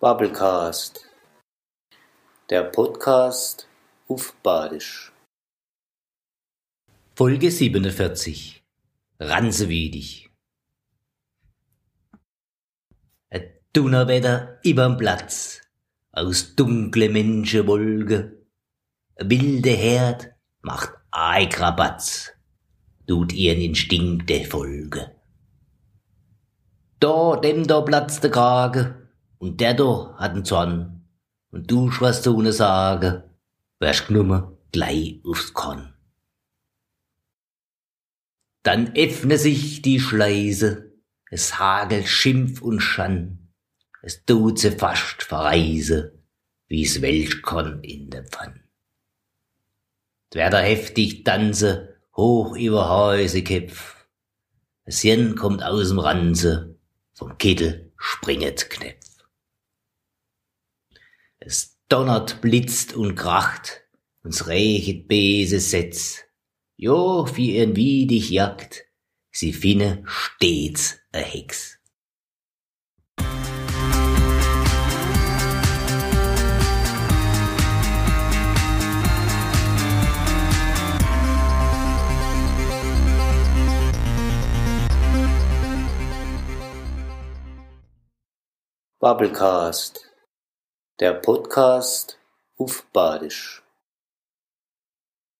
Bubblecast, der Podcast auf Badisch. Folge 47 Ransewiedig Ein Donnerwetter überm Platz, aus dunkle Menschenwolke, ein wilde Herd macht Eikrabatz, tut ihren Instinkte Folge. Da, dem da platzt der Krage, und der da hat einen Zorn, und du was zu ne sagen, wärst gnummer gleich aufs Korn. Dann öffne sich die Schleise, es hagelt Schimpf und Schan, es tut se fast verreise, wie's Weltkorn in der Pfann. Werder heftig tanze, hoch über Häuseköpf, es Jen kommt aus'm Ranse, vom Kittel springet Knepf. Es donnert, blitzt und kracht, uns rächet Bese Setz. Jo, wie ihren Wiedig jagt, sie finne stets a Hex. Bubblecast, der Podcast auf Badisch.